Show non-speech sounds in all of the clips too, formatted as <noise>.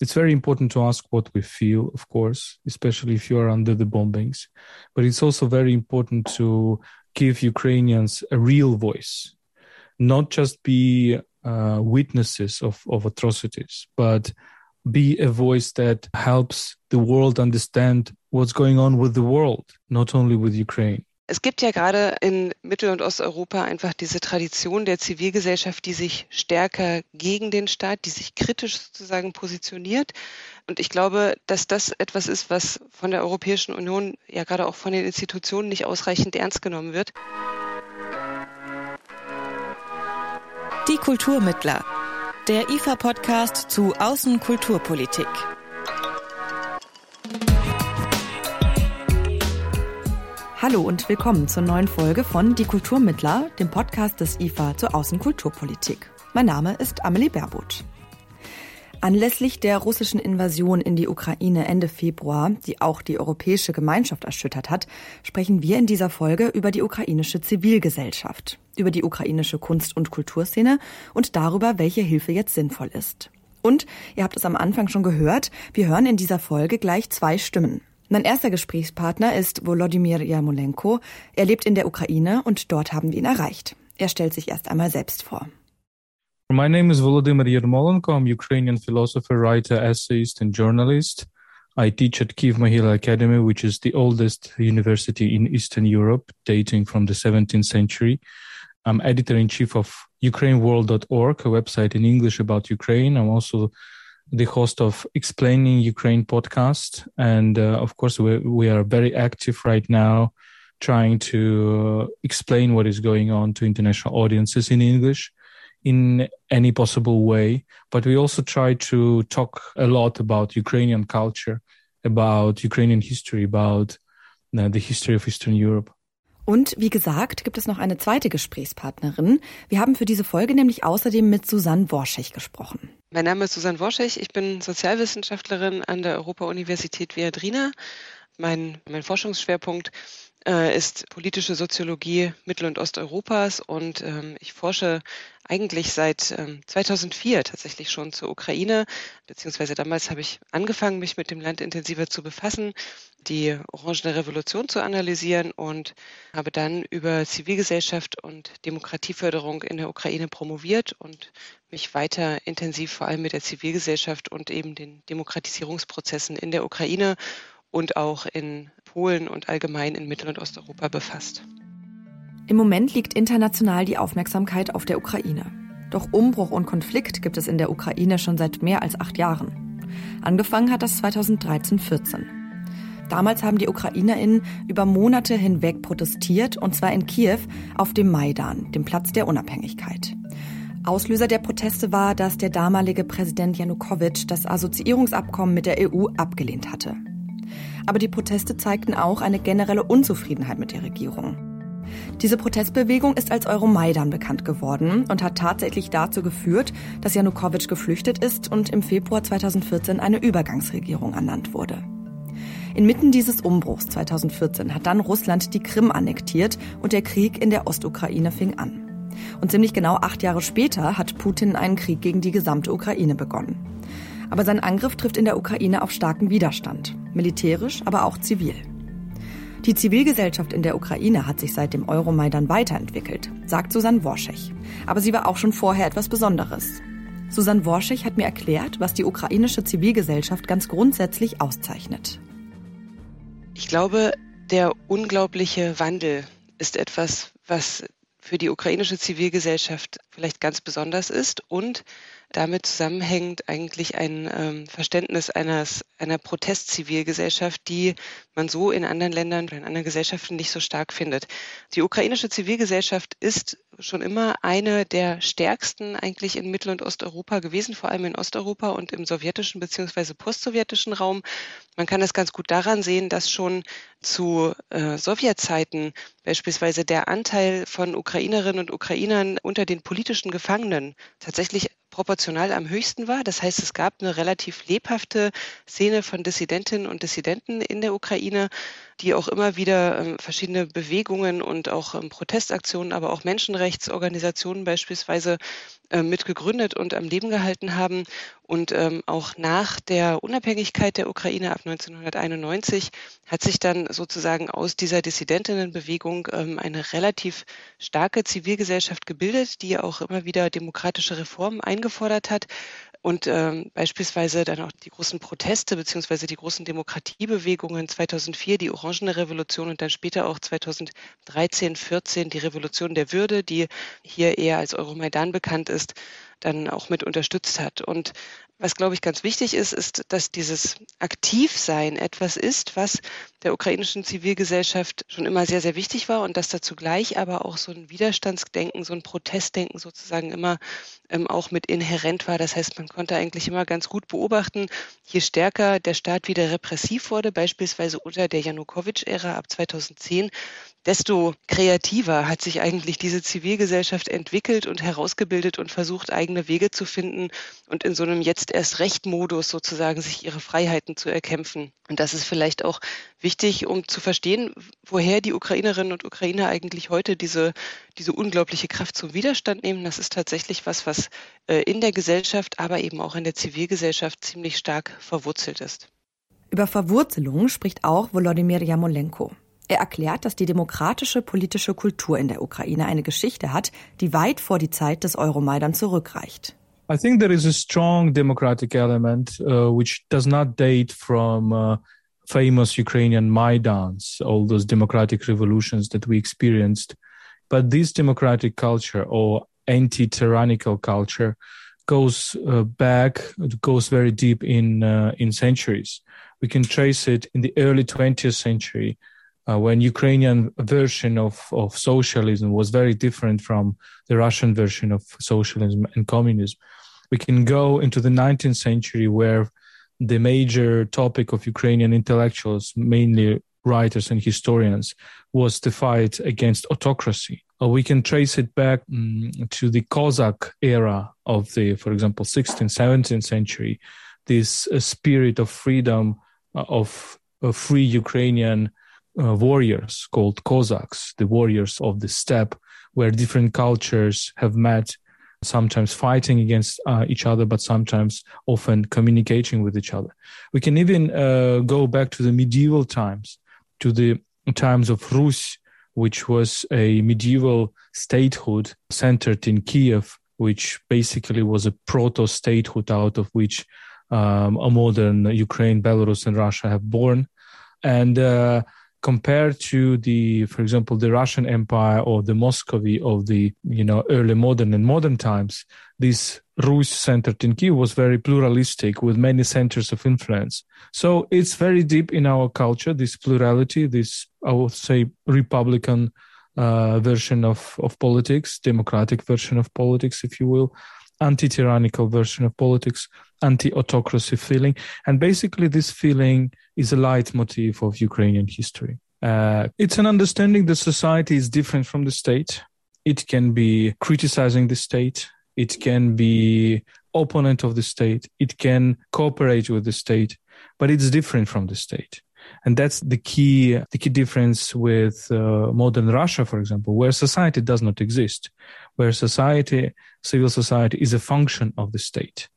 it's very important to ask what we feel, of course, especially if you are under the bombings. But it's also very important to give Ukrainians a real voice, not just be uh, witnesses of, of atrocities, but be a voice that helps the world understand what's going on with the world, not only with Ukraine. Es gibt ja gerade in Mittel- und Osteuropa einfach diese Tradition der Zivilgesellschaft, die sich stärker gegen den Staat, die sich kritisch sozusagen positioniert. Und ich glaube, dass das etwas ist, was von der Europäischen Union, ja gerade auch von den Institutionen nicht ausreichend ernst genommen wird. Die Kulturmittler. Der IFA-Podcast zu Außenkulturpolitik. Hallo und willkommen zur neuen Folge von Die Kulturmittler, dem Podcast des IFA zur Außenkulturpolitik. Mein Name ist Amelie Baerbuth. Anlässlich der russischen Invasion in die Ukraine Ende Februar, die auch die europäische Gemeinschaft erschüttert hat, sprechen wir in dieser Folge über die ukrainische Zivilgesellschaft, über die ukrainische Kunst- und Kulturszene und darüber, welche Hilfe jetzt sinnvoll ist. Und, ihr habt es am Anfang schon gehört, wir hören in dieser Folge gleich zwei Stimmen. Mein erster Gesprächspartner ist Volodymyr Yarmolenko. Er lebt in der Ukraine und dort haben wir ihn erreicht. Er stellt sich erst einmal selbst vor. My name is Volodymyr Yermolenko. I'm Ukrainian philosopher, writer, essayist, and journalist. I teach at Kiev Mohila Academy, which is the oldest university in Eastern Europe, dating from the 17th century. I'm editor in chief of UkraineWorld.org, a website in English about Ukraine. I'm also the host of Explaining Ukraine podcast. And uh, of course, we, we are very active right now trying to explain what is going on to international audiences in English in any possible way. But we also try to talk a lot about Ukrainian culture, about Ukrainian history, about uh, the history of Eastern Europe. Und wie gesagt, gibt es noch eine zweite Gesprächspartnerin. Wir haben für diese Folge nämlich außerdem mit Susanne Worschech gesprochen. Mein Name ist Susanne Worschech. Ich bin Sozialwissenschaftlerin an der Europa-Universität Viadrina. Mein, mein Forschungsschwerpunkt äh, ist politische Soziologie Mittel- und Osteuropas und ähm, ich forsche eigentlich seit ähm, 2004 tatsächlich schon zur Ukraine, beziehungsweise damals habe ich angefangen, mich mit dem Land intensiver zu befassen, die Orangene Revolution zu analysieren und habe dann über Zivilgesellschaft und Demokratieförderung in der Ukraine promoviert und mich weiter intensiv vor allem mit der Zivilgesellschaft und eben den Demokratisierungsprozessen in der Ukraine und auch in Polen und allgemein in Mittel- und Osteuropa befasst. Im Moment liegt international die Aufmerksamkeit auf der Ukraine. Doch Umbruch und Konflikt gibt es in der Ukraine schon seit mehr als acht Jahren. Angefangen hat das 2013-14. Damals haben die UkrainerInnen über Monate hinweg protestiert, und zwar in Kiew auf dem Maidan, dem Platz der Unabhängigkeit. Auslöser der Proteste war, dass der damalige Präsident Janukowitsch das Assoziierungsabkommen mit der EU abgelehnt hatte. Aber die Proteste zeigten auch eine generelle Unzufriedenheit mit der Regierung. Diese Protestbewegung ist als Euromaidan bekannt geworden und hat tatsächlich dazu geführt, dass Janukowitsch geflüchtet ist und im Februar 2014 eine Übergangsregierung ernannt wurde. Inmitten dieses Umbruchs 2014 hat dann Russland die Krim annektiert und der Krieg in der Ostukraine fing an. Und ziemlich genau acht Jahre später hat Putin einen Krieg gegen die gesamte Ukraine begonnen. Aber sein Angriff trifft in der Ukraine auf starken Widerstand, militärisch, aber auch zivil. Die Zivilgesellschaft in der Ukraine hat sich seit dem Euromaidan weiterentwickelt, sagt Susanne Worschech. Aber sie war auch schon vorher etwas Besonderes. Susanne Worschech hat mir erklärt, was die ukrainische Zivilgesellschaft ganz grundsätzlich auszeichnet. Ich glaube, der unglaubliche Wandel ist etwas, was für die ukrainische Zivilgesellschaft vielleicht ganz besonders ist und damit zusammenhängt eigentlich ein ähm, Verständnis eines, einer Protestzivilgesellschaft, die man so in anderen Ländern oder in anderen Gesellschaften nicht so stark findet. Die ukrainische Zivilgesellschaft ist schon immer eine der stärksten eigentlich in Mittel- und Osteuropa gewesen, vor allem in Osteuropa und im sowjetischen bzw. postsowjetischen Raum. Man kann das ganz gut daran sehen, dass schon zu äh, Sowjetzeiten beispielsweise der Anteil von Ukrainerinnen und Ukrainern unter den politischen Gefangenen tatsächlich proportional am höchsten war. Das heißt, es gab eine relativ lebhafte Szene von Dissidentinnen und Dissidenten in der Ukraine. Die auch immer wieder ähm, verschiedene Bewegungen und auch ähm, Protestaktionen, aber auch Menschenrechtsorganisationen beispielsweise äh, mitgegründet und am Leben gehalten haben. Und ähm, auch nach der Unabhängigkeit der Ukraine ab 1991 hat sich dann sozusagen aus dieser Dissidentinnenbewegung eine relativ starke Zivilgesellschaft gebildet, die auch immer wieder demokratische Reformen eingefordert hat und ähm, beispielsweise dann auch die großen Proteste beziehungsweise die großen Demokratiebewegungen 2004, die Orangene Revolution und dann später auch 2013, 14 die Revolution der Würde, die hier eher als Euromaidan bekannt ist, dann auch mit unterstützt hat. Und was, glaube ich, ganz wichtig ist, ist, dass dieses Aktivsein etwas ist, was der ukrainischen Zivilgesellschaft schon immer sehr, sehr wichtig war und dass da zugleich aber auch so ein Widerstandsdenken, so ein Protestdenken sozusagen immer ähm, auch mit inhärent war. Das heißt, man konnte eigentlich immer ganz gut beobachten, je stärker der Staat wieder repressiv wurde, beispielsweise unter der Janukowitsch-Ära ab 2010, desto kreativer hat sich eigentlich diese Zivilgesellschaft entwickelt und herausgebildet und versucht, eigene Wege zu finden und in so einem jetzt erst Recht-Modus sozusagen sich ihre Freiheiten zu erkämpfen. Und das ist vielleicht auch wichtig, um zu verstehen, woher die Ukrainerinnen und Ukrainer eigentlich heute diese, diese unglaubliche Kraft zum Widerstand nehmen. Das ist tatsächlich was, was äh, in der Gesellschaft, aber eben auch in der Zivilgesellschaft ziemlich stark verwurzelt ist. Über Verwurzelung spricht auch Volodymyr Jamolenko. Er erklärt, dass die demokratische politische Kultur in der Ukraine eine Geschichte hat, die weit vor die Zeit des Euromaidan zurückreicht. I think there is a strong democratic element uh, which does not date from uh, famous Ukrainian Maidans, all those democratic revolutions that we experienced. But this democratic culture or anti-tyrannical culture goes uh, back, it goes very deep in uh, in centuries. We can trace it in the early 20th century uh, when Ukrainian version of, of socialism was very different from the Russian version of socialism and communism. We can go into the 19th century where the major topic of Ukrainian intellectuals, mainly writers and historians, was the fight against autocracy. Or we can trace it back um, to the Cossack era of the, for example, 16th, 17th century, this uh, spirit of freedom uh, of free Ukrainian uh, warriors called Cossacks, the warriors of the steppe, where different cultures have met, sometimes fighting against uh, each other, but sometimes often communicating with each other. We can even uh, go back to the medieval times, to the times of Rus, which was a medieval statehood centered in Kiev, which basically was a proto statehood out of which um, a modern Ukraine, Belarus, and Russia have born. And uh, compared to the, for example, the Russian Empire or the Muscovy of the, you know, early modern and modern times, this Rus centered in Kiev was very pluralistic with many centers of influence. So it's very deep in our culture, this plurality, this, I would say, Republican uh, version of, of politics, democratic version of politics, if you will, anti-tyrannical version of politics, anti-autocracy feeling. And basically this feeling is a leitmotif of Ukrainian history. Uh, it's an understanding that society is different from the state. It can be criticizing the state. It can be opponent of the state. It can cooperate with the state, but it's different from the state. And that's the key, the key difference with uh, modern Russia, for example, where society does not exist, where society, civil society is a function of the state.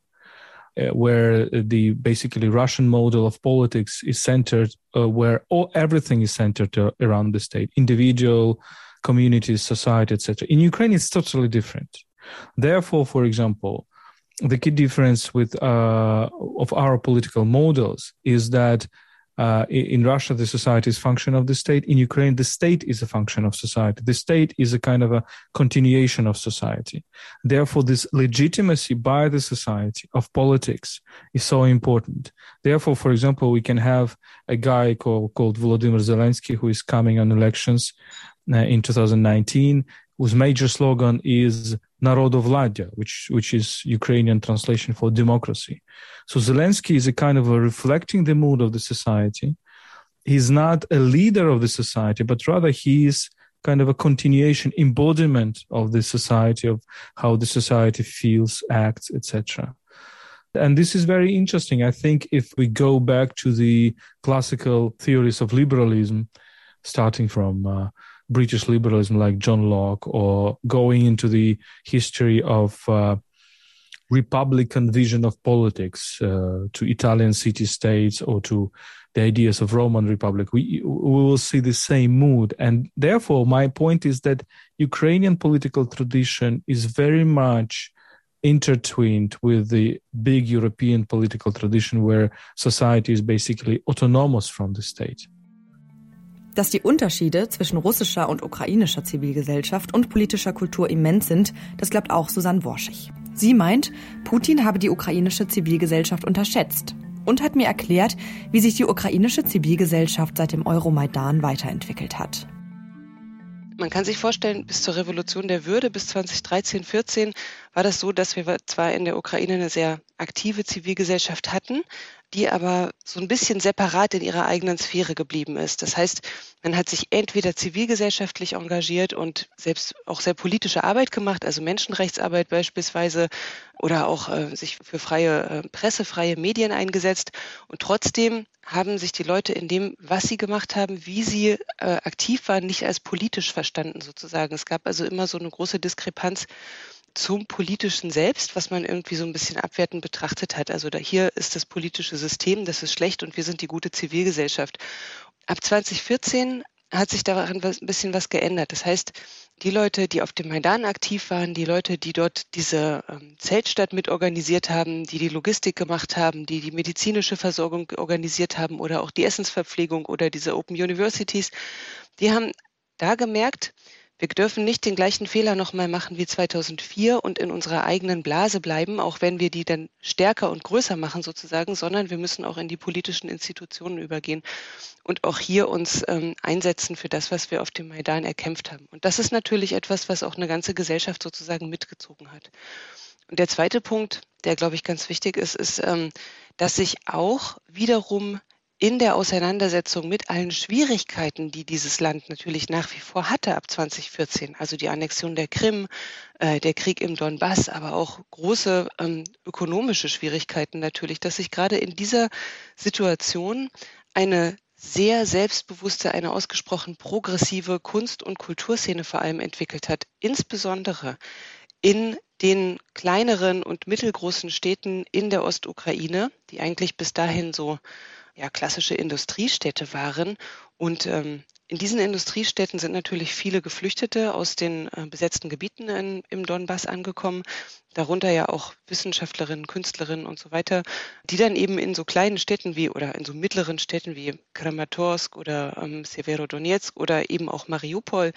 Uh, where the basically Russian model of politics is centered, uh, where all everything is centered uh, around the state, individual, communities, society, etc. In Ukraine, it's totally different. Therefore, for example, the key difference with uh, of our political models is that uh, in Russia, the society is function of the state. In Ukraine, the state is a function of society. The state is a kind of a continuation of society. Therefore, this legitimacy by the society of politics is so important. Therefore, for example, we can have a guy called, called Volodymyr Zelensky who is coming on elections uh, in 2019 whose major slogan is Narodovladya, which, which is Ukrainian translation for democracy. So Zelensky is a kind of a reflecting the mood of the society. He's not a leader of the society, but rather he is kind of a continuation, embodiment of the society, of how the society feels, acts, etc. And this is very interesting. I think if we go back to the classical theories of liberalism, starting from uh, British liberalism like John Locke, or going into the history of uh, Republican vision of politics uh, to Italian city states or to the ideas of Roman Republic, we, we will see the same mood. And therefore, my point is that Ukrainian political tradition is very much intertwined with the big European political tradition where society is basically autonomous from the state. Dass die Unterschiede zwischen russischer und ukrainischer Zivilgesellschaft und politischer Kultur immens sind, das glaubt auch Susanne Worschig. Sie meint, Putin habe die ukrainische Zivilgesellschaft unterschätzt und hat mir erklärt, wie sich die ukrainische Zivilgesellschaft seit dem Euromaidan weiterentwickelt hat. Man kann sich vorstellen, bis zur Revolution der Würde, bis 2013, 14, war das so, dass wir zwar in der Ukraine eine sehr aktive Zivilgesellschaft hatten, die aber so ein bisschen separat in ihrer eigenen Sphäre geblieben ist. Das heißt, man hat sich entweder zivilgesellschaftlich engagiert und selbst auch sehr politische Arbeit gemacht, also Menschenrechtsarbeit beispielsweise, oder auch äh, sich für freie äh, Presse, freie Medien eingesetzt. Und trotzdem haben sich die Leute in dem, was sie gemacht haben, wie sie äh, aktiv waren, nicht als politisch verstanden sozusagen. Es gab also immer so eine große Diskrepanz zum politischen Selbst, was man irgendwie so ein bisschen abwertend betrachtet hat. Also da hier ist das politische System, das ist schlecht und wir sind die gute Zivilgesellschaft. Ab 2014 hat sich daran ein bisschen was geändert. Das heißt, die Leute, die auf dem Maidan aktiv waren, die Leute, die dort diese ähm, Zeltstadt mitorganisiert haben, die die Logistik gemacht haben, die die medizinische Versorgung organisiert haben oder auch die Essensverpflegung oder diese Open Universities, die haben da gemerkt, wir dürfen nicht den gleichen Fehler nochmal machen wie 2004 und in unserer eigenen Blase bleiben, auch wenn wir die dann stärker und größer machen sozusagen, sondern wir müssen auch in die politischen Institutionen übergehen und auch hier uns ähm, einsetzen für das, was wir auf dem Maidan erkämpft haben. Und das ist natürlich etwas, was auch eine ganze Gesellschaft sozusagen mitgezogen hat. Und der zweite Punkt, der, glaube ich, ganz wichtig ist, ist, ähm, dass sich auch wiederum in der Auseinandersetzung mit allen Schwierigkeiten, die dieses Land natürlich nach wie vor hatte ab 2014, also die Annexion der Krim, äh, der Krieg im Donbass, aber auch große ähm, ökonomische Schwierigkeiten natürlich, dass sich gerade in dieser Situation eine sehr selbstbewusste, eine ausgesprochen progressive Kunst- und Kulturszene vor allem entwickelt hat, insbesondere in den kleineren und mittelgroßen Städten in der Ostukraine, die eigentlich bis dahin so ja, klassische Industriestädte waren. Und ähm, in diesen Industriestädten sind natürlich viele Geflüchtete aus den äh, besetzten Gebieten in, im Donbass angekommen, darunter ja auch Wissenschaftlerinnen, Künstlerinnen und so weiter, die dann eben in so kleinen Städten wie oder in so mittleren Städten wie Kramatorsk oder ähm, Severodonetsk oder eben auch Mariupol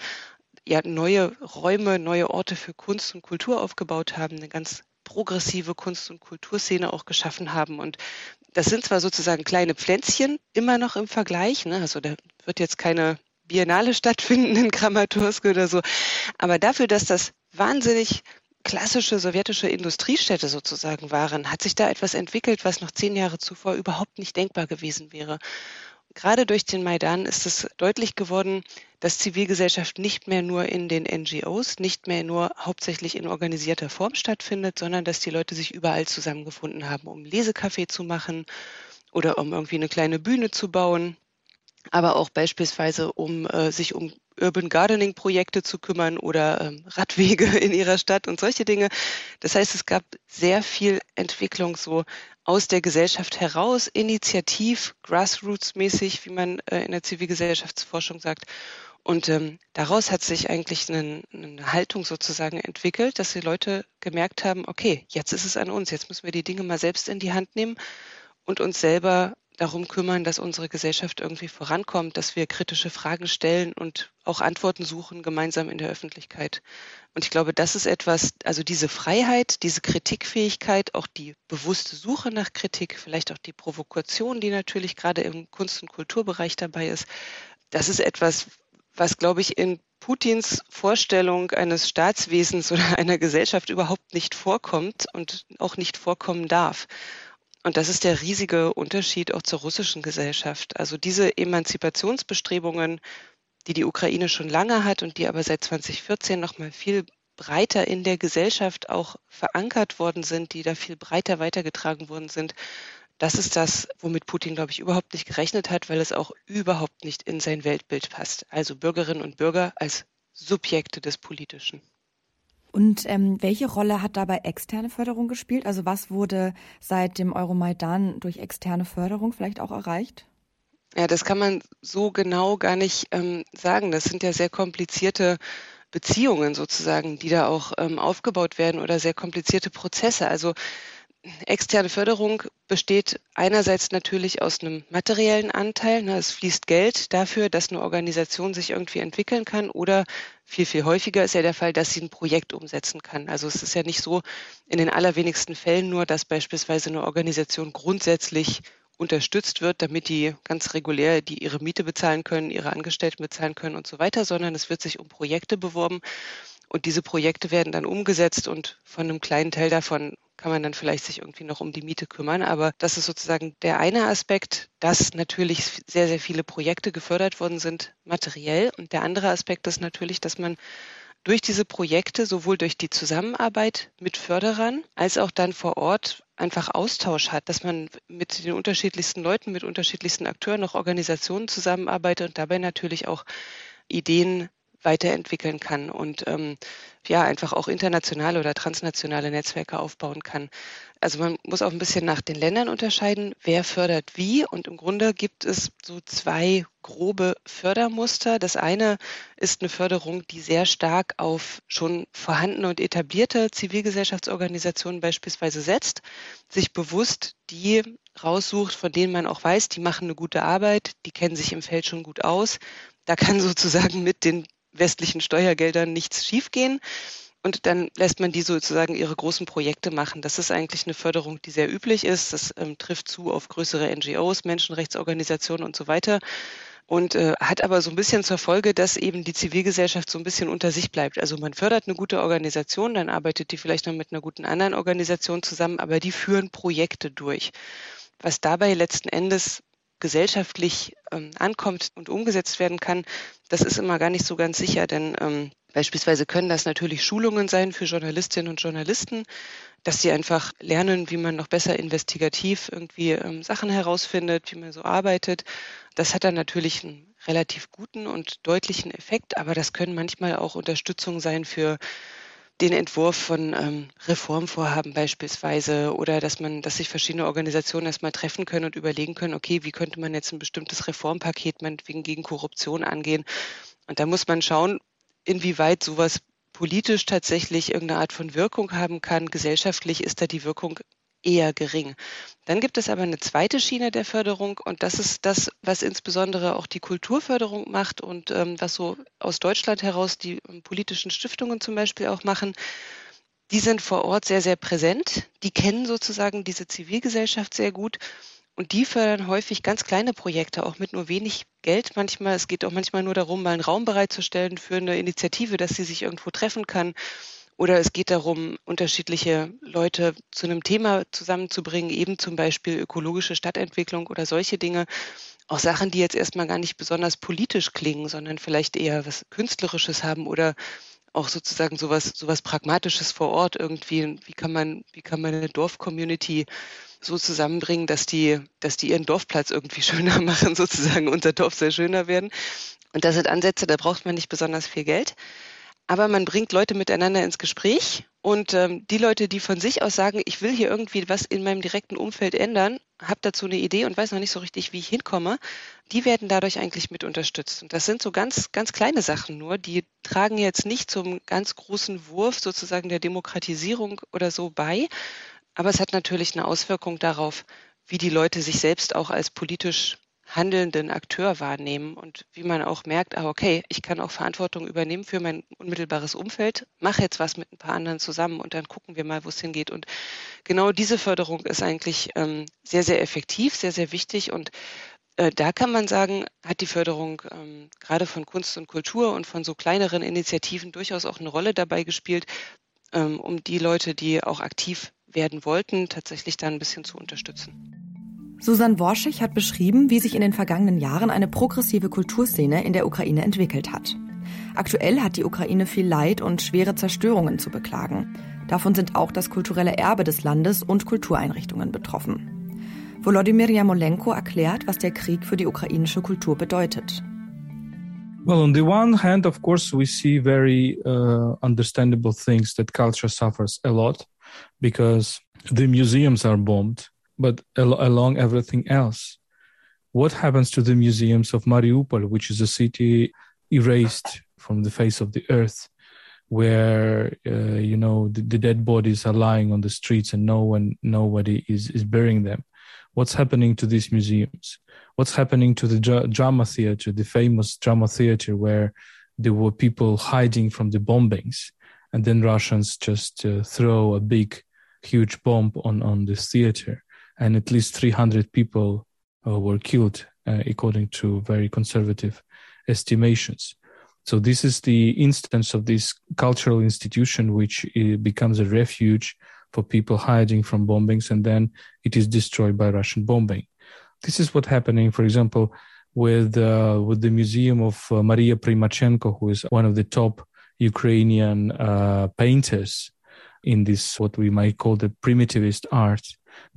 ja neue Räume, neue Orte für Kunst und Kultur aufgebaut haben, eine ganz progressive Kunst- und Kulturszene auch geschaffen haben. Und das sind zwar sozusagen kleine Pflänzchen immer noch im Vergleich, ne? also da wird jetzt keine Biennale <laughs> stattfinden in Kramatorsk oder so, aber dafür, dass das wahnsinnig klassische sowjetische Industriestädte sozusagen waren, hat sich da etwas entwickelt, was noch zehn Jahre zuvor überhaupt nicht denkbar gewesen wäre. Gerade durch den Maidan ist es deutlich geworden, dass Zivilgesellschaft nicht mehr nur in den NGOs, nicht mehr nur hauptsächlich in organisierter Form stattfindet, sondern dass die Leute sich überall zusammengefunden haben, um Lesekaffee zu machen oder um irgendwie eine kleine Bühne zu bauen, aber auch beispielsweise um äh, sich um Urban Gardening Projekte zu kümmern oder ähm, Radwege <laughs> in ihrer Stadt und solche Dinge. Das heißt, es gab sehr viel Entwicklung so aus der Gesellschaft heraus, initiativ, grassroots-mäßig, wie man äh, in der Zivilgesellschaftsforschung sagt. Und ähm, daraus hat sich eigentlich eine, eine Haltung sozusagen entwickelt, dass die Leute gemerkt haben, okay, jetzt ist es an uns, jetzt müssen wir die Dinge mal selbst in die Hand nehmen und uns selber darum kümmern, dass unsere Gesellschaft irgendwie vorankommt, dass wir kritische Fragen stellen und auch Antworten suchen gemeinsam in der Öffentlichkeit. Und ich glaube, das ist etwas, also diese Freiheit, diese Kritikfähigkeit, auch die bewusste Suche nach Kritik, vielleicht auch die Provokation, die natürlich gerade im Kunst- und Kulturbereich dabei ist, das ist etwas, was, glaube ich, in Putins Vorstellung eines Staatswesens oder <laughs> einer Gesellschaft überhaupt nicht vorkommt und auch nicht vorkommen darf. Und das ist der riesige Unterschied auch zur russischen Gesellschaft. Also diese Emanzipationsbestrebungen, die die Ukraine schon lange hat und die aber seit 2014 noch mal viel breiter in der Gesellschaft auch verankert worden sind, die da viel breiter weitergetragen worden sind. Das ist das, womit Putin, glaube ich, überhaupt nicht gerechnet hat, weil es auch überhaupt nicht in sein Weltbild passt. Also Bürgerinnen und Bürger als Subjekte des Politischen. Und ähm, welche Rolle hat dabei externe Förderung gespielt? Also was wurde seit dem Euromaidan durch externe Förderung vielleicht auch erreicht? Ja, das kann man so genau gar nicht ähm, sagen. Das sind ja sehr komplizierte Beziehungen sozusagen, die da auch ähm, aufgebaut werden oder sehr komplizierte Prozesse. Also externe Förderung besteht einerseits natürlich aus einem materiellen Anteil. Ne, es fließt Geld dafür, dass eine Organisation sich irgendwie entwickeln kann oder viel, viel häufiger ist ja der Fall, dass sie ein Projekt umsetzen kann. Also es ist ja nicht so in den allerwenigsten Fällen nur, dass beispielsweise eine Organisation grundsätzlich unterstützt wird, damit die ganz regulär die ihre Miete bezahlen können, ihre Angestellten bezahlen können und so weiter, sondern es wird sich um Projekte beworben und diese Projekte werden dann umgesetzt und von einem kleinen Teil davon kann man dann vielleicht sich irgendwie noch um die Miete kümmern. Aber das ist sozusagen der eine Aspekt, dass natürlich sehr, sehr viele Projekte gefördert worden sind, materiell. Und der andere Aspekt ist natürlich, dass man durch diese Projekte sowohl durch die Zusammenarbeit mit Förderern als auch dann vor Ort einfach Austausch hat, dass man mit den unterschiedlichsten Leuten, mit unterschiedlichsten Akteuren, auch Organisationen zusammenarbeitet und dabei natürlich auch Ideen weiterentwickeln kann und ähm, ja einfach auch internationale oder transnationale Netzwerke aufbauen kann. Also man muss auch ein bisschen nach den Ländern unterscheiden, wer fördert wie. Und im Grunde gibt es so zwei grobe Fördermuster. Das eine ist eine Förderung, die sehr stark auf schon vorhandene und etablierte Zivilgesellschaftsorganisationen beispielsweise setzt, sich bewusst die raussucht, von denen man auch weiß, die machen eine gute Arbeit, die kennen sich im Feld schon gut aus. Da kann <laughs> sozusagen mit den westlichen Steuergeldern nichts schiefgehen. Und dann lässt man die sozusagen ihre großen Projekte machen. Das ist eigentlich eine Förderung, die sehr üblich ist. Das ähm, trifft zu auf größere NGOs, Menschenrechtsorganisationen und so weiter. Und äh, hat aber so ein bisschen zur Folge, dass eben die Zivilgesellschaft so ein bisschen unter sich bleibt. Also man fördert eine gute Organisation, dann arbeitet die vielleicht noch mit einer guten anderen Organisation zusammen, aber die führen Projekte durch. Was dabei letzten Endes gesellschaftlich ähm, ankommt und umgesetzt werden kann, das ist immer gar nicht so ganz sicher, denn ähm, beispielsweise können das natürlich Schulungen sein für Journalistinnen und Journalisten, dass sie einfach lernen, wie man noch besser investigativ irgendwie ähm, Sachen herausfindet, wie man so arbeitet. Das hat dann natürlich einen relativ guten und deutlichen Effekt, aber das können manchmal auch Unterstützung sein für den Entwurf von ähm, Reformvorhaben beispielsweise oder dass man, dass sich verschiedene Organisationen erstmal treffen können und überlegen können, okay, wie könnte man jetzt ein bestimmtes Reformpaket meinetwegen gegen Korruption angehen? Und da muss man schauen, inwieweit sowas politisch tatsächlich irgendeine Art von Wirkung haben kann. Gesellschaftlich ist da die Wirkung eher gering. Dann gibt es aber eine zweite Schiene der Förderung und das ist das, was insbesondere auch die Kulturförderung macht und ähm, was so aus Deutschland heraus die ähm, politischen Stiftungen zum Beispiel auch machen. Die sind vor Ort sehr, sehr präsent. Die kennen sozusagen diese Zivilgesellschaft sehr gut und die fördern häufig ganz kleine Projekte, auch mit nur wenig Geld manchmal. Es geht auch manchmal nur darum, mal einen Raum bereitzustellen für eine Initiative, dass sie sich irgendwo treffen kann oder es geht darum, unterschiedliche Leute zu einem Thema zusammenzubringen, eben zum Beispiel ökologische Stadtentwicklung oder solche Dinge. Auch Sachen, die jetzt erstmal gar nicht besonders politisch klingen, sondern vielleicht eher was Künstlerisches haben oder auch sozusagen sowas, sowas Pragmatisches vor Ort irgendwie. Wie kann man, wie kann man eine Dorfcommunity so zusammenbringen, dass die, dass die ihren Dorfplatz irgendwie <laughs> schöner machen, sozusagen unser Dorf sehr schöner werden. Und das sind Ansätze, da braucht man nicht besonders viel Geld aber man bringt Leute miteinander ins Gespräch. Und ähm, die Leute, die von sich aus sagen, ich will hier irgendwie was in meinem direkten Umfeld ändern, habe dazu eine Idee und weiß noch nicht so richtig, wie ich hinkomme, die werden dadurch eigentlich mit unterstützt. Und das sind so ganz, ganz kleine Sachen nur, die tragen jetzt nicht zum ganz großen Wurf sozusagen der Demokratisierung oder so bei, aber es hat natürlich eine Auswirkung darauf, wie die Leute sich selbst auch als politisch handelnden Akteur wahrnehmen und wie man auch merkt, ah, okay, ich kann auch Verantwortung übernehmen für mein unmittelbares Umfeld, mache jetzt was mit ein paar anderen zusammen und dann gucken wir mal, wo es hingeht. Und genau diese Förderung ist eigentlich ähm, sehr, sehr effektiv, sehr, sehr wichtig und äh, da kann man sagen, hat die Förderung ähm, gerade von Kunst und Kultur und von so kleineren Initiativen durchaus auch eine Rolle dabei gespielt, ähm, um die Leute, die auch aktiv werden wollten, tatsächlich da ein bisschen zu unterstützen. Susan Worschig hat beschrieben, wie sich in den vergangenen Jahren eine progressive Kulturszene in der Ukraine entwickelt hat. Aktuell hat die Ukraine viel Leid und schwere Zerstörungen zu beklagen. Davon sind auch das kulturelle Erbe des Landes und Kultureinrichtungen betroffen. Volodymyr Jamolenko erklärt, was der Krieg für die ukrainische Kultur bedeutet. Well, on the one hand, of course, we see very uh, understandable things that culture suffers a lot because the museums are bombed, but al- along everything else. What happens to the museums of Mariupol, which is a city erased from the face of the earth, where uh, you know the, the, dead bodies are lying on the streets and no one, nobody is is burying them? What's happening to these museums? what's happening to the drama theater, the famous drama theater where there were people hiding from the bombings, and then Russians just uh, throw a big, huge bomb on on this theater, and at least 300 people uh, were killed, uh, according to very conservative estimations. So this is the instance of this cultural institution which uh, becomes a refuge for people hiding from bombings, and then it is destroyed by Russian bombing this is what happening, for example, with uh, with the museum of uh, Maria Primachenko, who is one of the top Ukrainian uh, painters in this what we might call the primitivist art,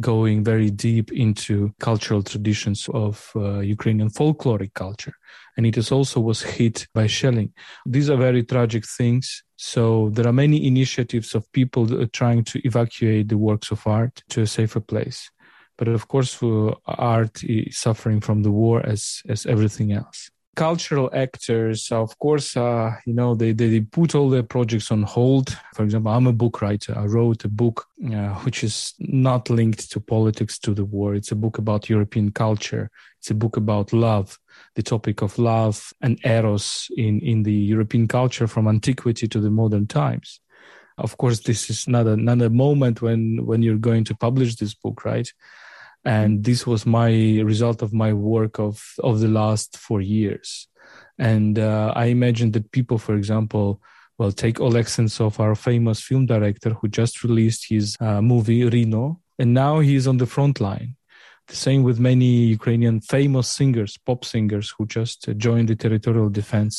going very deep into cultural traditions of uh, Ukrainian folkloric culture, and it is also was hit by shelling. These are very tragic things. So there are many initiatives of people uh, trying to evacuate the works of art to a safer place. But of course, art is suffering from the war as as everything else. Cultural actors, of course, uh, you know, they, they, put all their projects on hold. For example, I'm a book writer. I wrote a book uh, which is not linked to politics, to the war. It's a book about European culture. It's a book about love, the topic of love and eros in, in the European culture from antiquity to the modern times of course this is not a not a moment when when you're going to publish this book right and this was my result of my work of of the last four years. And uh, i imagine that people for example well take oleg sentsov our famous film director who just released his uh, movie rino and now he's on the front line. The same with many ukrainian famous singers pop singers who just joined the territorial defense.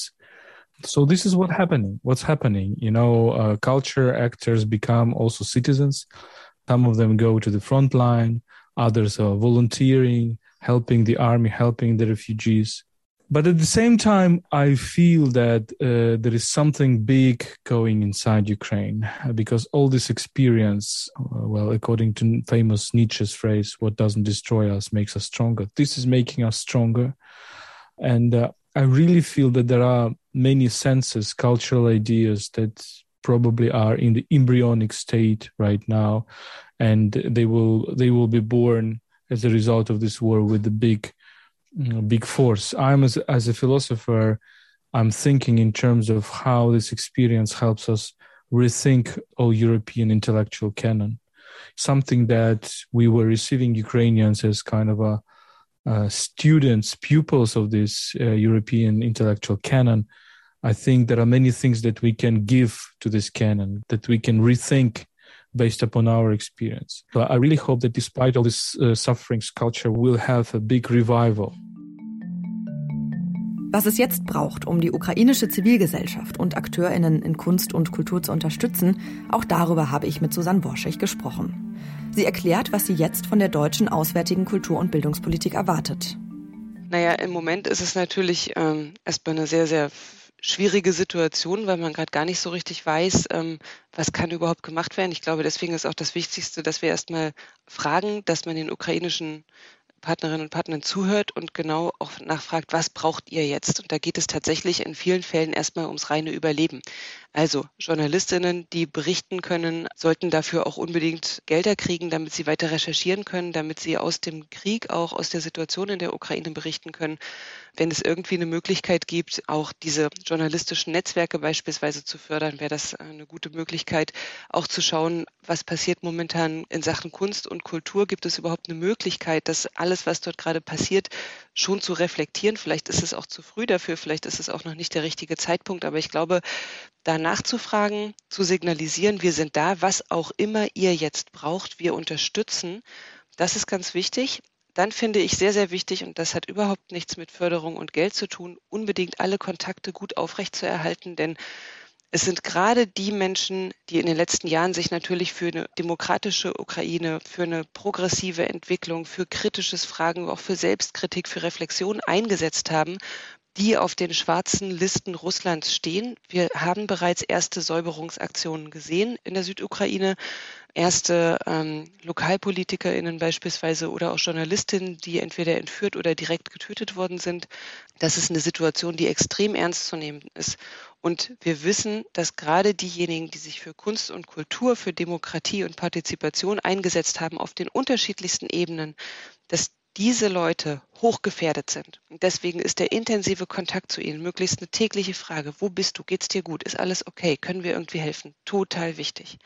So this is what happening what's happening you know uh, culture actors become also citizens. Some of them go to the front line others are volunteering, helping the army, helping the refugees. But at the same time, I feel that uh, there is something big going inside Ukraine because all this experience, uh, well, according to famous Nietzsche's phrase, what doesn't destroy us makes us stronger. This is making us stronger. And uh, I really feel that there are many senses, cultural ideas that probably are in the embryonic state right now and they will they will be born as a result of this war with the big you know, big force. I'm as, as a philosopher i'm thinking in terms of how this experience helps us rethink all european intellectual canon. Something that we were receiving ukrainians as kind of a uh, students pupils of this uh, european intellectual canon i think there are many things that we can give to this canon that we can rethink based upon our experience. So I really hope that despite all this uh, sufferings, culture will have a big revival. Was es jetzt braucht, um die ukrainische Zivilgesellschaft und AkteurInnen in Kunst und Kultur zu unterstützen, auch darüber habe ich mit Susanne Worschig gesprochen. Sie erklärt, was sie jetzt von der deutschen auswärtigen Kultur- und Bildungspolitik erwartet. Naja, im Moment ist es natürlich ähm, erstmal eine sehr, sehr schwierige Situation, weil man gerade gar nicht so richtig weiß, ähm, was kann überhaupt gemacht werden. Ich glaube, deswegen ist auch das Wichtigste, dass wir erstmal fragen, dass man den ukrainischen Partnerinnen und Partnern zuhört und genau auch nachfragt, was braucht ihr jetzt? Und da geht es tatsächlich in vielen Fällen erstmal ums reine Überleben. Also Journalistinnen, die berichten können, sollten dafür auch unbedingt Gelder kriegen, damit sie weiter recherchieren können, damit sie aus dem Krieg, auch aus der Situation in der Ukraine berichten können. Wenn es irgendwie eine Möglichkeit gibt, auch diese journalistischen Netzwerke beispielsweise zu fördern, wäre das eine gute Möglichkeit, auch zu schauen, was passiert momentan in Sachen Kunst und Kultur. Gibt es überhaupt eine Möglichkeit, dass alles, was dort gerade passiert, schon zu reflektieren? Vielleicht ist es auch zu früh dafür, vielleicht ist es auch noch nicht der richtige Zeitpunkt, aber ich glaube, da nachzufragen, zu signalisieren, wir sind da, was auch immer ihr jetzt braucht, wir unterstützen. Das ist ganz wichtig. dann finde ich sehr, sehr wichtig, und das hat überhaupt nichts mit Förderung und Geld zu tun, unbedingt alle Kontakte gut aufrechtzuerhalten, denn es sind gerade die Menschen, die in den letzten Jahren sich natürlich für eine demokratische Ukraine, für eine progressive Entwicklung, für kritisches Fragen, auch für Selbstkritik, für Reflexion eingesetzt haben, die auf den schwarzen Listen Russlands stehen. Wir haben bereits erste Säuberungsaktionen gesehen in der Südukraine. Erste ähm, LokalpolitikerInnen beispielsweise oder auch Journalistinnen, die entweder entführt oder direkt getötet worden sind. Das ist eine Situation, die extrem ernst zu nehmen ist. Und wir wissen, dass gerade diejenigen, die sich für Kunst und Kultur, für Demokratie und Partizipation eingesetzt haben, auf den unterschiedlichsten Ebenen, dass diese Leute hochgefährdet sind. Und deswegen ist der intensive Kontakt zu ihnen, möglichst eine tägliche Frage, wo bist du, geht's dir gut, ist alles okay, können wir irgendwie helfen, total wichtig.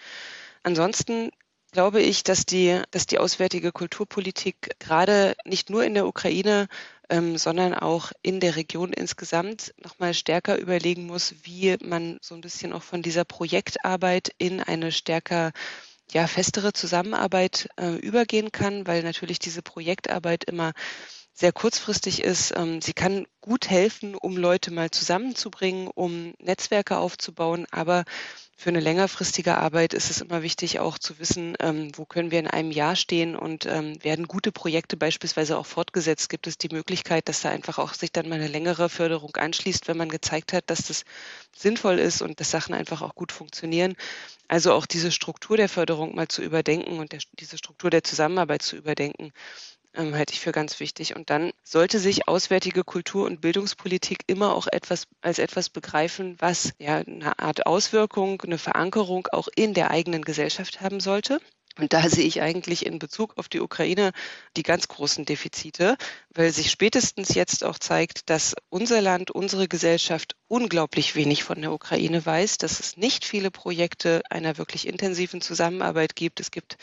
Ansonsten glaube ich, dass die, dass die auswärtige Kulturpolitik gerade nicht nur in der Ukraine, ähm, sondern auch in der Region insgesamt nochmal stärker überlegen muss, wie man so ein bisschen auch von dieser Projektarbeit in eine stärker ja, festere Zusammenarbeit äh, übergehen kann, weil natürlich diese Projektarbeit immer sehr kurzfristig ist. Ähm, sie kann gut helfen, um Leute mal zusammenzubringen, um Netzwerke aufzubauen, aber für eine längerfristige Arbeit ist es immer wichtig, auch zu wissen, ähm, wo können wir in einem Jahr stehen und ähm, werden gute Projekte beispielsweise auch fortgesetzt. Gibt es die Möglichkeit, dass da einfach auch sich dann mal eine längere Förderung anschließt, wenn man gezeigt hat, dass das sinnvoll ist und dass Sachen einfach auch gut funktionieren. Also auch diese Struktur der Förderung mal zu überdenken und der, diese Struktur der Zusammenarbeit zu überdenken ähm, halte ich für ganz wichtig. Und dann sollte sich auswärtige Kultur- und Bildungspolitik immer auch etwas als etwas begreifen, was ja eine Art Auswirkung, eine Verankerung auch in der eigenen Gesellschaft haben sollte. Und da sehe ich eigentlich in Bezug auf die Ukraine die ganz großen Defizite, weil sich spätestens jetzt auch zeigt, dass unser Land, unsere Gesellschaft unglaublich wenig von der Ukraine weiß, dass es nicht viele Projekte einer wirklich intensiven Zusammenarbeit gibt. Es gibt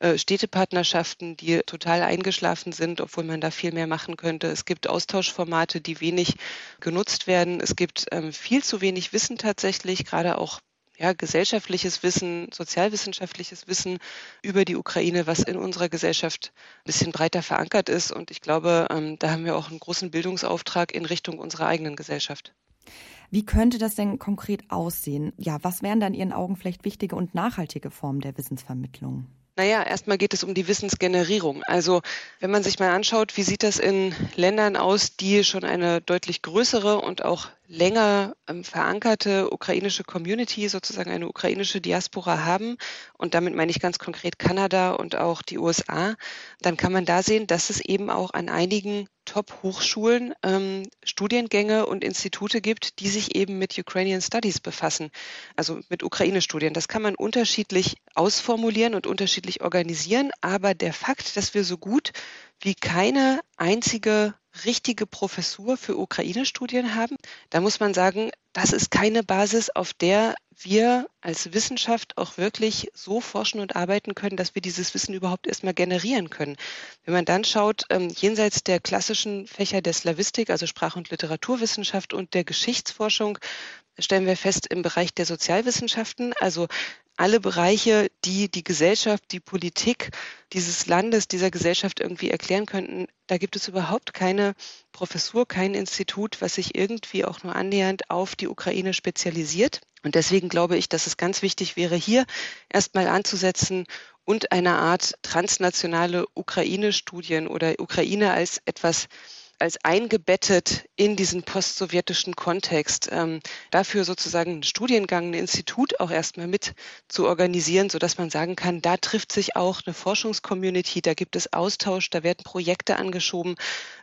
äh, Städtepartnerschaften, die total eingeschlafen sind, obwohl man da viel mehr machen könnte. Es gibt Austauschformate, die wenig genutzt werden. Es gibt ähm, viel zu wenig Wissen tatsächlich, gerade auch ja, gesellschaftliches Wissen, sozialwissenschaftliches Wissen über die Ukraine, was in unserer Gesellschaft ein bisschen breiter verankert ist. Und ich glaube, ähm, da haben wir auch einen großen Bildungsauftrag in Richtung unserer eigenen Gesellschaft. Wie könnte das denn konkret aussehen? Ja, was wären dann Ihren Augen vielleicht wichtige und nachhaltige Formen der Wissensvermittlung? Naja, erstmal geht es um die Wissensgenerierung. Also wenn man sich mal anschaut, wie sieht das in Ländern aus, die schon eine deutlich größere und auch länger ähm, verankerte ukrainische Community, sozusagen eine ukrainische Diaspora haben, und damit meine ich ganz konkret Kanada und auch die USA, dann kann man da sehen, dass es eben auch an einigen Top-Hochschulen ähm, Studiengänge und Institute gibt, die sich eben mit Ukrainian Studies befassen, also mit Ukraine-Studien. Das kann man unterschiedlich ausformulieren und unterschiedlich organisieren, aber der Fakt, dass wir so gut wie keine einzige richtige Professur für Ukraine-Studien haben, da muss man sagen, das ist keine Basis, auf der wir als Wissenschaft auch wirklich so forschen und arbeiten können, dass wir dieses Wissen überhaupt erstmal generieren können. Wenn man dann schaut, ähm, jenseits der klassischen Fächer der Slavistik, also Sprach- und Literaturwissenschaft und der Geschichtsforschung, stellen wir fest, im Bereich der Sozialwissenschaften, also alle Bereiche, die die Gesellschaft, die Politik dieses Landes, dieser Gesellschaft irgendwie erklären könnten, da gibt es überhaupt keine Professur, kein Institut, was sich irgendwie auch nur annähernd auf die Ukraine spezialisiert. Und deswegen glaube ich, dass es ganz wichtig wäre, hier erstmal anzusetzen und eine Art transnationale Ukraine-Studien oder Ukraine als etwas als eingebettet in diesen postsowjetischen Kontext. Ähm, dafür sozusagen einen Studiengang, ein Institut auch erstmal mit zu organisieren, sodass man sagen kann, da trifft sich auch eine Forschungscommunity, da gibt es Austausch, da werden Projekte angeschoben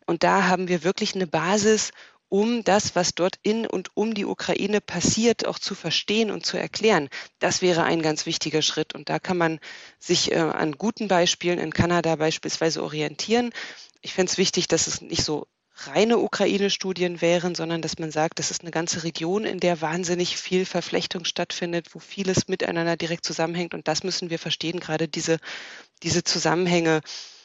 und da haben wir wirklich eine Basis, um das, was dort in und um die Ukraine passiert, auch zu verstehen und zu erklären. Das wäre ein ganz wichtiger Schritt. Und da kann man sich äh, an guten Beispielen in Kanada beispielsweise orientieren ich fände es wichtig, dass es nicht so reine Ukraine-Studien wären, sondern dass man sagt, das ist eine ganze Region, in der wahnsinnig viel Verflechtung stattfindet, wo vieles miteinander direkt zusammenhängt. Und das müssen wir verstehen, gerade diese, diese Zusammenhänge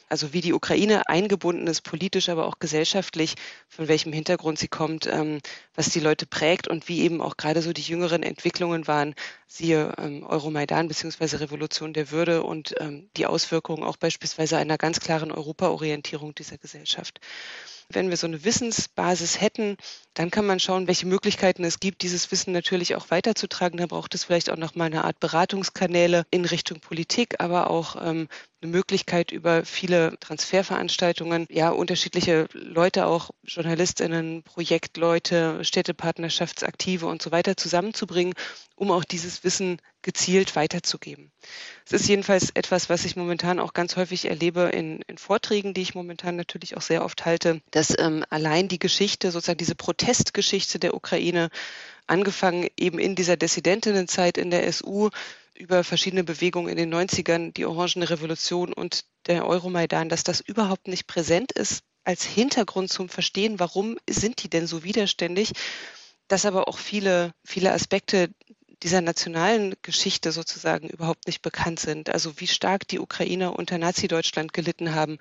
Also wie die Ukraine eingebunden ist, politisch, aber auch gesellschaftlich, von welchem Hintergrund sie kommt, ähm, was die Leute prägt und wie eben auch gerade so die jüngeren Entwicklungen waren, siehe ähm, Euromaidan bzw. Revolution der Würde und ähm, die Auswirkungen auch beispielsweise einer ganz klaren Europaorientierung dieser Gesellschaft. Wenn wir so eine Wissensbasis hätten, dann kann man schauen, welche Möglichkeiten es gibt, dieses Wissen natürlich auch weiterzutragen. Da braucht es vielleicht auch noch mal eine Art Beratungskanäle in Richtung Politik, aber auch ähm, eine Möglichkeit über viele Transferveranstaltungen, ja, unterschiedliche Leute, auch JournalistInnen, Projektleute, Städtepartnerschaftsaktive und so weiter zusammenzubringen, um auch dieses Wissen gezielt weiterzugeben. Es ist jedenfalls etwas, was ich momentan auch ganz häufig erlebe in, in Vorträgen, die ich momentan natürlich auch sehr oft halte, dass ähm, allein die Geschichte, sozusagen diese Protestgeschichte der Ukraine, angefangen eben in dieser Dissidentinnenzeit in der SU, über verschiedene Bewegungen in den 90ern, die Orangene Revolution und der Euromaidan, dass das überhaupt nicht präsent ist als Hintergrund zum Verstehen, warum sind die denn so widerständig, dass aber auch viele, viele Aspekte dieser nationalen Geschichte sozusagen überhaupt nicht bekannt sind. Also wie stark die Ukrainer unter Nazi-Deutschland gelitten haben,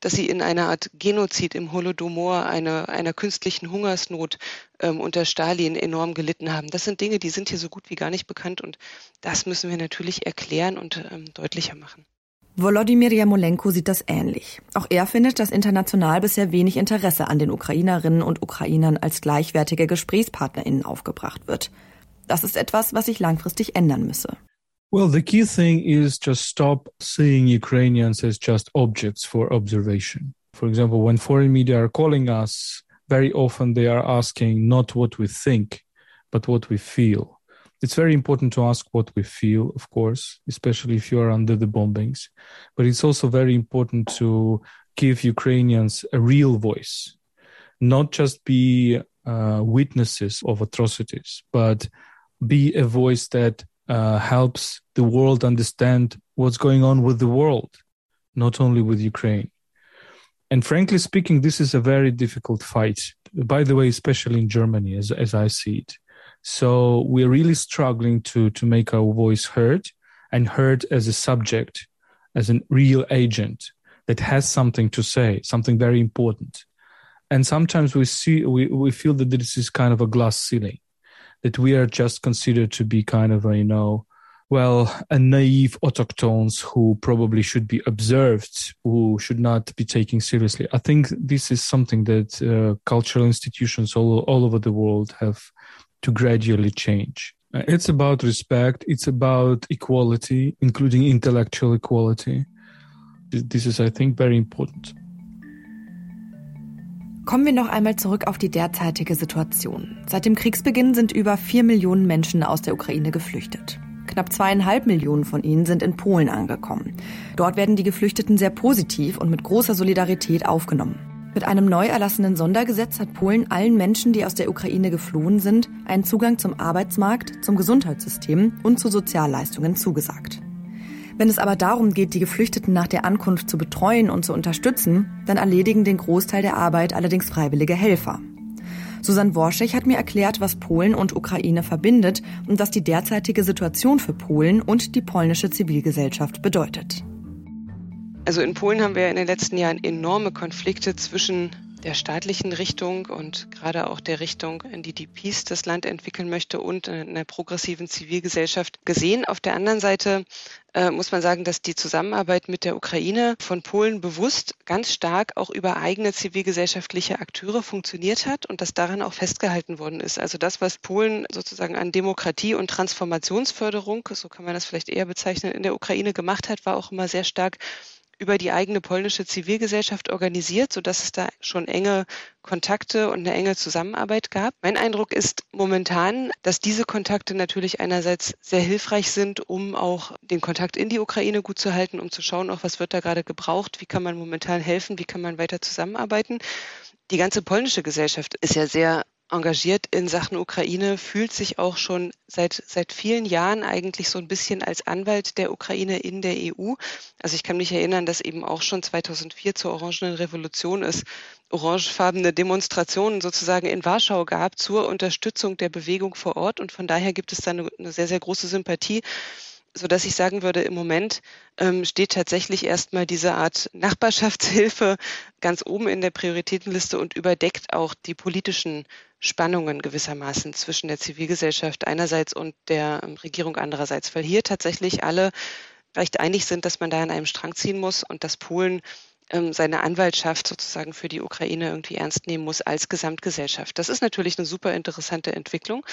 dass sie in einer Art Genozid im Holodomor, einer, einer künstlichen Hungersnot ähm, unter Stalin enorm gelitten haben. Das sind Dinge, die sind hier so gut wie gar nicht bekannt und das müssen wir natürlich erklären und ähm, deutlicher machen. Volodymyr Jamolenko sieht das ähnlich. Auch er findet, dass international bisher wenig Interesse an den Ukrainerinnen und Ukrainern als gleichwertige Gesprächspartnerinnen aufgebracht wird. Das ist etwas, was sich langfristig ändern müsse. Well, the key thing is just stop seeing Ukrainians as just objects for observation. For example, when foreign media are calling us, very often they are asking not what we think, but what we feel. It's very important to ask what we feel, of course, especially if you are under the bombings. But it's also very important to give Ukrainians a real voice, not just be uh, witnesses of atrocities, but be a voice that uh, helps the world understand what's going on with the world, not only with Ukraine. And frankly speaking, this is a very difficult fight. By the way, especially in Germany, as, as I see it. So we're really struggling to, to make our voice heard and heard as a subject, as a real agent that has something to say, something very important. And sometimes we see, we, we feel that this is kind of a glass ceiling that we are just considered to be kind of a, you know, well, a naive autochthons who probably should be observed, who should not be taken seriously. I think this is something that uh, cultural institutions all, all over the world have to gradually change. It's about respect. It's about equality, including intellectual equality. This is, I think, very important. Kommen wir noch einmal zurück auf die derzeitige Situation. Seit dem Kriegsbeginn sind über vier Millionen Menschen aus der Ukraine geflüchtet. Knapp zweieinhalb Millionen von ihnen sind in Polen angekommen. Dort werden die Geflüchteten sehr positiv und mit großer Solidarität aufgenommen. Mit einem neu erlassenen Sondergesetz hat Polen allen Menschen, die aus der Ukraine geflohen sind, einen Zugang zum Arbeitsmarkt, zum Gesundheitssystem und zu Sozialleistungen zugesagt. Wenn es aber darum geht, die Geflüchteten nach der Ankunft zu betreuen und zu unterstützen, dann erledigen den Großteil der Arbeit allerdings freiwillige Helfer. Susanne Worschig hat mir erklärt, was Polen und Ukraine verbindet und was die derzeitige Situation für Polen und die polnische Zivilgesellschaft bedeutet. Also in Polen haben wir in den letzten Jahren enorme Konflikte zwischen der staatlichen Richtung und gerade auch der Richtung, in die die Peace das Land entwickeln möchte und in einer progressiven Zivilgesellschaft gesehen. Auf der anderen Seite äh, muss man sagen, dass die Zusammenarbeit mit der Ukraine von Polen bewusst ganz stark auch über eigene zivilgesellschaftliche Akteure funktioniert hat und dass daran auch festgehalten worden ist. Also das, was Polen sozusagen an Demokratie und Transformationsförderung, so kann man das vielleicht eher bezeichnen, in der Ukraine gemacht hat, war auch immer sehr stark über die eigene polnische Zivilgesellschaft organisiert, sodass es da schon enge Kontakte und eine enge Zusammenarbeit gab. Mein Eindruck ist momentan, dass diese Kontakte natürlich einerseits sehr hilfreich sind, um auch den Kontakt in die Ukraine gut zu halten, um zu schauen, auch was wird da gerade gebraucht, wie kann man momentan helfen, wie kann man weiter zusammenarbeiten. Die ganze polnische Gesellschaft ist ja sehr engagiert in Sachen Ukraine, fühlt sich auch schon seit, seit vielen Jahren eigentlich so ein bisschen als Anwalt der Ukraine in der EU. Also ich kann mich erinnern, dass eben auch schon 2004 zur Orangenen Revolution es orangefarbene Demonstrationen sozusagen in Warschau gab zur Unterstützung der Bewegung vor Ort. Und von daher gibt es da eine, eine sehr, sehr große Sympathie so dass ich sagen würde, im Moment ähm, steht tatsächlich erstmal diese Art Nachbarschaftshilfe ganz oben in der Prioritätenliste und überdeckt auch die politischen Spannungen gewissermaßen zwischen der Zivilgesellschaft einerseits und der ähm, Regierung andererseits, weil hier tatsächlich alle recht einig sind, dass man da an einem Strang ziehen muss und dass Polen ähm, seine Anwaltschaft sozusagen für die Ukraine irgendwie ernst nehmen muss als Gesamtgesellschaft. Das ist natürlich eine super interessante Entwicklung.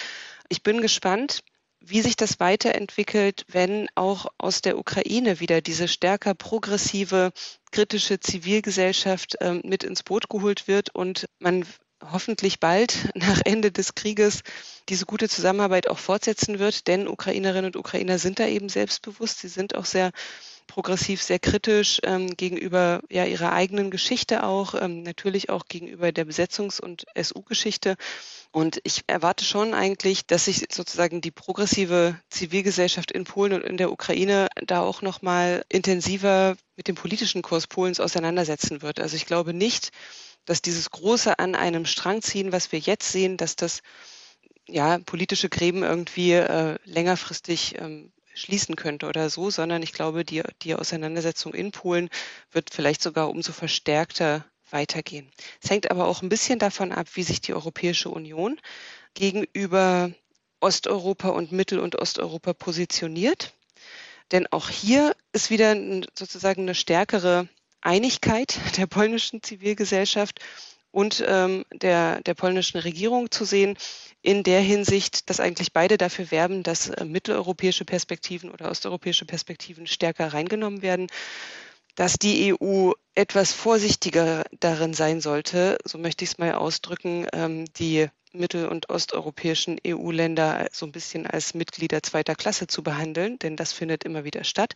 Ich bin gespannt, wie sich das weiterentwickelt, wenn auch aus der Ukraine wieder diese stärker progressive, kritische Zivilgesellschaft ähm, mit ins Boot geholt wird und man hoffentlich bald <laughs> nach Ende des Krieges diese gute Zusammenarbeit auch fortsetzen wird, denn Ukrainerinnen und Ukrainer sind da eben selbstbewusst, sie sind auch sehr progressiv sehr kritisch ähm, gegenüber ja, ihrer eigenen Geschichte auch, ähm, natürlich auch gegenüber der Besetzungs- und SU-Geschichte. Und ich erwarte schon eigentlich, dass sich sozusagen die progressive Zivilgesellschaft in Polen und in der Ukraine da auch nochmal intensiver mit dem politischen Kurs Polens auseinandersetzen wird. Also ich glaube nicht, dass dieses große an einem Strang ziehen, was wir jetzt sehen, dass das ja politische Gräben irgendwie äh, längerfristig ähm, schließen könnte oder so, sondern ich glaube, die, die Auseinandersetzung in Polen wird vielleicht sogar umso verstärkter weitergehen. Es hängt aber auch ein bisschen davon ab, wie sich die Europäische Union gegenüber Osteuropa und Mittel- und Osteuropa positioniert. Denn auch hier ist wieder sozusagen eine stärkere Einigkeit der polnischen Zivilgesellschaft und ähm, der, der polnischen Regierung zu sehen, in der Hinsicht, dass eigentlich beide dafür werben, dass äh, mitteleuropäische Perspektiven oder osteuropäische Perspektiven stärker reingenommen werden, dass die EU etwas vorsichtiger darin sein sollte, so möchte ich es mal ausdrücken, ähm, die mittel- und osteuropäischen EU-Länder so ein bisschen als Mitglieder zweiter Klasse zu behandeln, denn das findet immer wieder statt.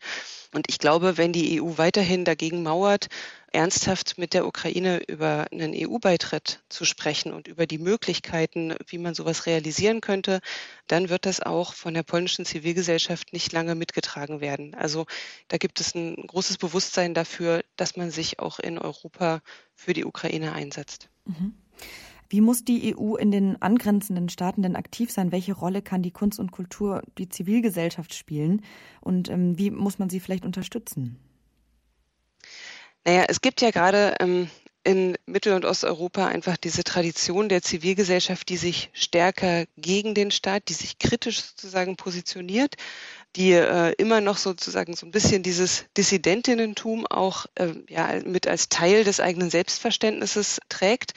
Und ich glaube, wenn die EU weiterhin dagegen mauert, ernsthaft mit der Ukraine über einen EU-Beitritt zu sprechen und über die Möglichkeiten, wie man sowas realisieren könnte, dann wird das auch von der polnischen Zivilgesellschaft nicht lange mitgetragen werden. Also da gibt es ein großes Bewusstsein dafür, dass man sich auch in Europa für die Ukraine einsetzt. Mhm. Wie muss die EU in den angrenzenden Staaten denn aktiv sein? Welche Rolle kann die Kunst und Kultur, die Zivilgesellschaft spielen? Und ähm, wie muss man sie vielleicht unterstützen? Naja, es gibt ja gerade ähm, in Mittel- und Osteuropa einfach diese Tradition der Zivilgesellschaft, die sich stärker gegen den Staat, die sich kritisch sozusagen positioniert, die äh, immer noch sozusagen so ein bisschen dieses Dissidentinnentum auch äh, ja, mit als Teil des eigenen Selbstverständnisses trägt.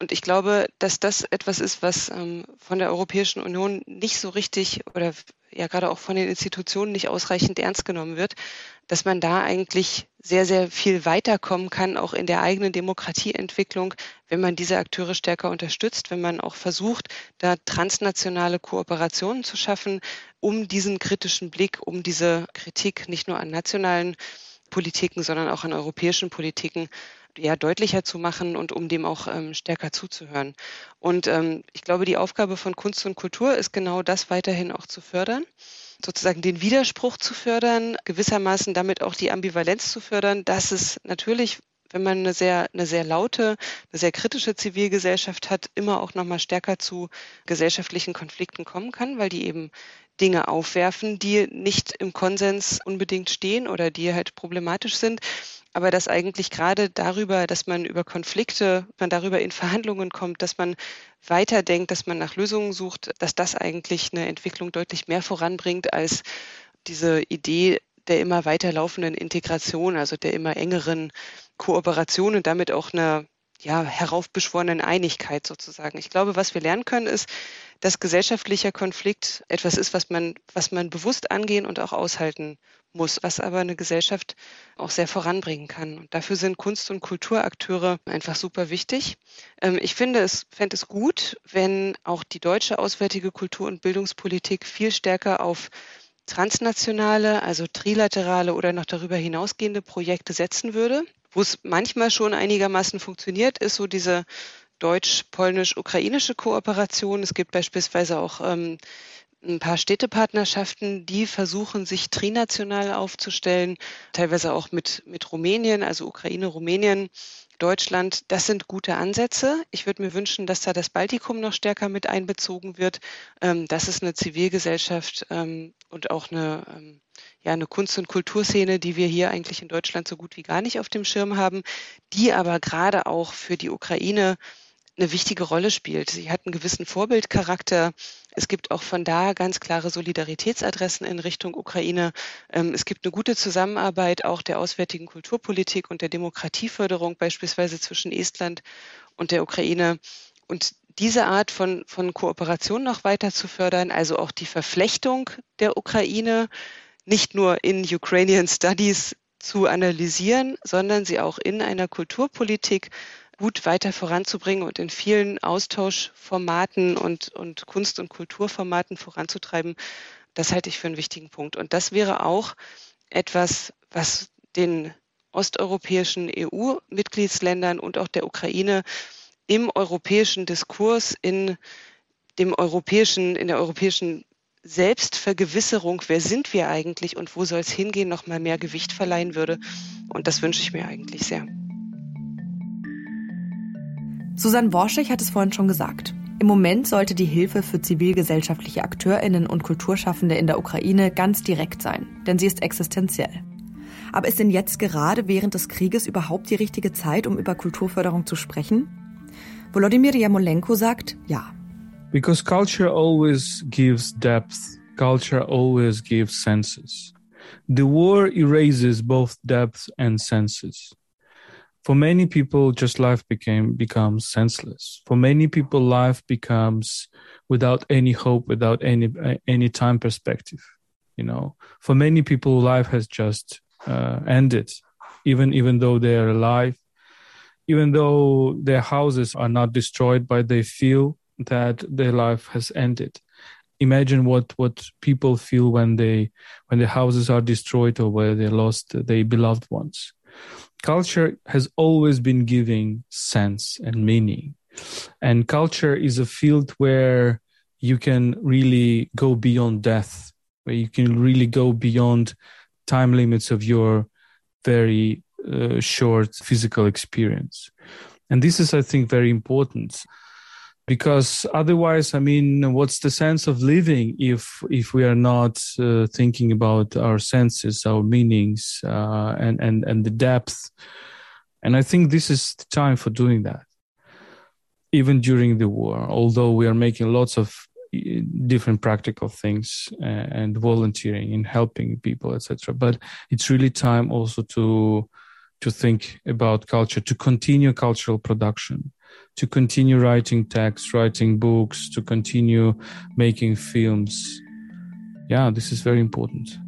Und ich glaube, dass das etwas ist, was ähm, von der Europäischen Union nicht so richtig oder ja gerade auch von den Institutionen nicht ausreichend ernst genommen wird, dass man da eigentlich sehr, sehr viel weiterkommen kann, auch in der eigenen Demokratieentwicklung, wenn man diese Akteure stärker unterstützt, wenn man auch versucht, da transnationale Kooperationen zu schaffen, um diesen kritischen Blick, um diese Kritik nicht nur an nationalen Politiken, sondern auch an europäischen Politiken ja, deutlicher zu machen und um dem auch ähm, stärker zuzuhören. Und ähm, ich glaube, die Aufgabe von Kunst und Kultur ist genau das weiterhin auch zu fördern sozusagen den Widerspruch zu fördern, gewissermaßen damit auch die Ambivalenz zu fördern, dass es natürlich wenn man eine sehr, eine sehr laute, eine sehr kritische Zivilgesellschaft hat, immer auch nochmal stärker zu gesellschaftlichen Konflikten kommen kann, weil die eben Dinge aufwerfen, die nicht im Konsens unbedingt stehen oder die halt problematisch sind aber dass eigentlich gerade darüber, dass man über Konflikte, man darüber in Verhandlungen kommt, dass man weiterdenkt, dass man nach Lösungen sucht, dass das eigentlich eine Entwicklung deutlich mehr voranbringt als diese Idee der immer weiterlaufenden Integration, also der immer engeren Kooperation und damit auch einer ja, heraufbeschworenen Einigkeit sozusagen. Ich glaube, was wir lernen können, ist, dass gesellschaftlicher Konflikt etwas ist, was man, was man bewusst angehen und auch aushalten muss, was aber eine Gesellschaft auch sehr voranbringen kann. Und dafür sind Kunst- und Kulturakteure einfach super wichtig. Ähm, ich finde es, fände es gut, wenn auch die deutsche auswärtige Kultur- und Bildungspolitik viel stärker auf transnationale, also trilaterale oder noch darüber hinausgehende Projekte setzen würde. Wo es manchmal schon einigermaßen funktioniert, ist so diese deutsch-polnisch-ukrainische Kooperation. Es gibt beispielsweise auch ähm, ein paar Städtepartnerschaften, die versuchen, sich trinational aufzustellen, teilweise auch mit, mit Rumänien, also Ukraine, Rumänien, Deutschland. Das sind gute Ansätze. Ich würde mir wünschen, dass da das Baltikum noch stärker mit einbezogen wird. Ähm, das ist eine Zivilgesellschaft ähm, und auch eine, ähm, ja, eine Kunst- und Kulturszene, die wir hier eigentlich in Deutschland so gut wie gar nicht auf dem Schirm haben, die aber gerade auch für die Ukraine eine wichtige Rolle spielt. Sie hat einen gewissen Vorbildcharakter. Es gibt auch von da ganz klare Solidaritätsadressen in Richtung Ukraine. Ähm, es gibt eine gute Zusammenarbeit auch der auswärtigen Kulturpolitik und der Demokratieförderung beispielsweise zwischen Estland und der Ukraine. Und diese Art von, von Kooperation noch weiter zu fördern, also auch die Verflechtung der Ukraine, nicht nur in Ukrainian Studies zu analysieren, sondern sie auch in einer Kulturpolitik gut weiter voranzubringen und in vielen Austauschformaten und, und Kunst- und Kulturformaten voranzutreiben, das halte ich für einen wichtigen Punkt. Und das wäre auch etwas, was den osteuropäischen EU-Mitgliedsländern und auch der Ukraine im europäischen Diskurs, in dem europäischen, in der europäischen Selbstvergewisserung, wer sind wir eigentlich und wo soll es hingehen, noch mal mehr Gewicht verleihen würde. Und das wünsche ich mir eigentlich sehr. Susanne Worschig hat es vorhin schon gesagt. Im Moment sollte die Hilfe für zivilgesellschaftliche AkteurInnen und Kulturschaffende in der Ukraine ganz direkt sein, denn sie ist existenziell. Aber ist denn jetzt gerade während des Krieges überhaupt die richtige Zeit, um über Kulturförderung zu sprechen? Volodymyr Jamolenko sagt ja. Because culture always gives depth, culture always gives senses. The war erases both depth and senses. For many people just life became becomes senseless. For many people life becomes without any hope without any any time perspective you know. For many people life has just uh, ended even even though they're alive even though their houses are not destroyed but they feel that their life has ended. Imagine what what people feel when they when their houses are destroyed or where they lost their beloved ones culture has always been giving sense and meaning. And culture is a field where you can really go beyond death, where you can really go beyond time limits of your very uh, short physical experience. And this is, I think, very important because otherwise i mean what's the sense of living if if we are not uh, thinking about our senses our meanings uh, and and and the depth? And i think this is the time for doing that even during the war although we are making lots of different practical things and volunteering and helping people etc but it's really time also to to think about culture to continue cultural production to continue writing texts, writing books, to continue making films. Yeah, this is very important.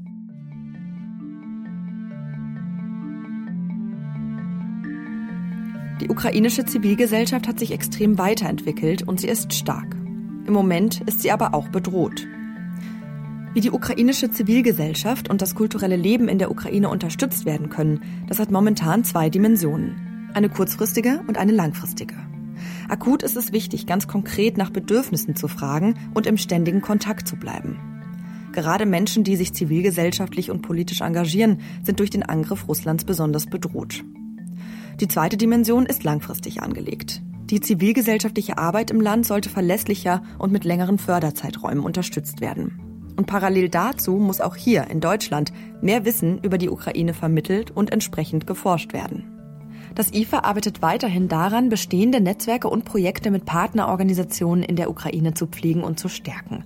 Die ukrainische Zivilgesellschaft hat sich extrem weiterentwickelt und sie ist stark. Im Moment ist sie aber auch bedroht. Wie die ukrainische Zivilgesellschaft und das kulturelle Leben in der Ukraine unterstützt werden können, das hat momentan zwei Dimensionen. Eine kurzfristige und eine langfristige. Akut ist es wichtig, ganz konkret nach Bedürfnissen zu fragen und im ständigen Kontakt zu bleiben. Gerade Menschen, die sich zivilgesellschaftlich und politisch engagieren, sind durch den Angriff Russlands besonders bedroht. Die zweite Dimension ist langfristig angelegt. Die zivilgesellschaftliche Arbeit im Land sollte verlässlicher und mit längeren Förderzeiträumen unterstützt werden. Und parallel dazu muss auch hier in Deutschland mehr Wissen über die Ukraine vermittelt und entsprechend geforscht werden. Das IFA arbeitet weiterhin daran, bestehende Netzwerke und Projekte mit Partnerorganisationen in der Ukraine zu pflegen und zu stärken.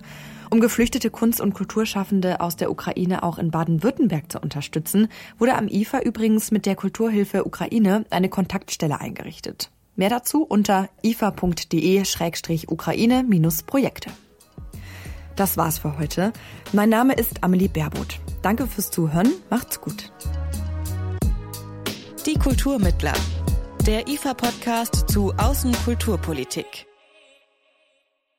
Um geflüchtete Kunst- und Kulturschaffende aus der Ukraine auch in Baden-Württemberg zu unterstützen, wurde am IFA übrigens mit der Kulturhilfe Ukraine eine Kontaktstelle eingerichtet. Mehr dazu unter ifa.de-ukraine-projekte. Das war's für heute. Mein Name ist Amelie Baerbuth. Danke fürs Zuhören. Macht's gut. Die Kulturmittler. Der IFA-Podcast zu Außenkulturpolitik.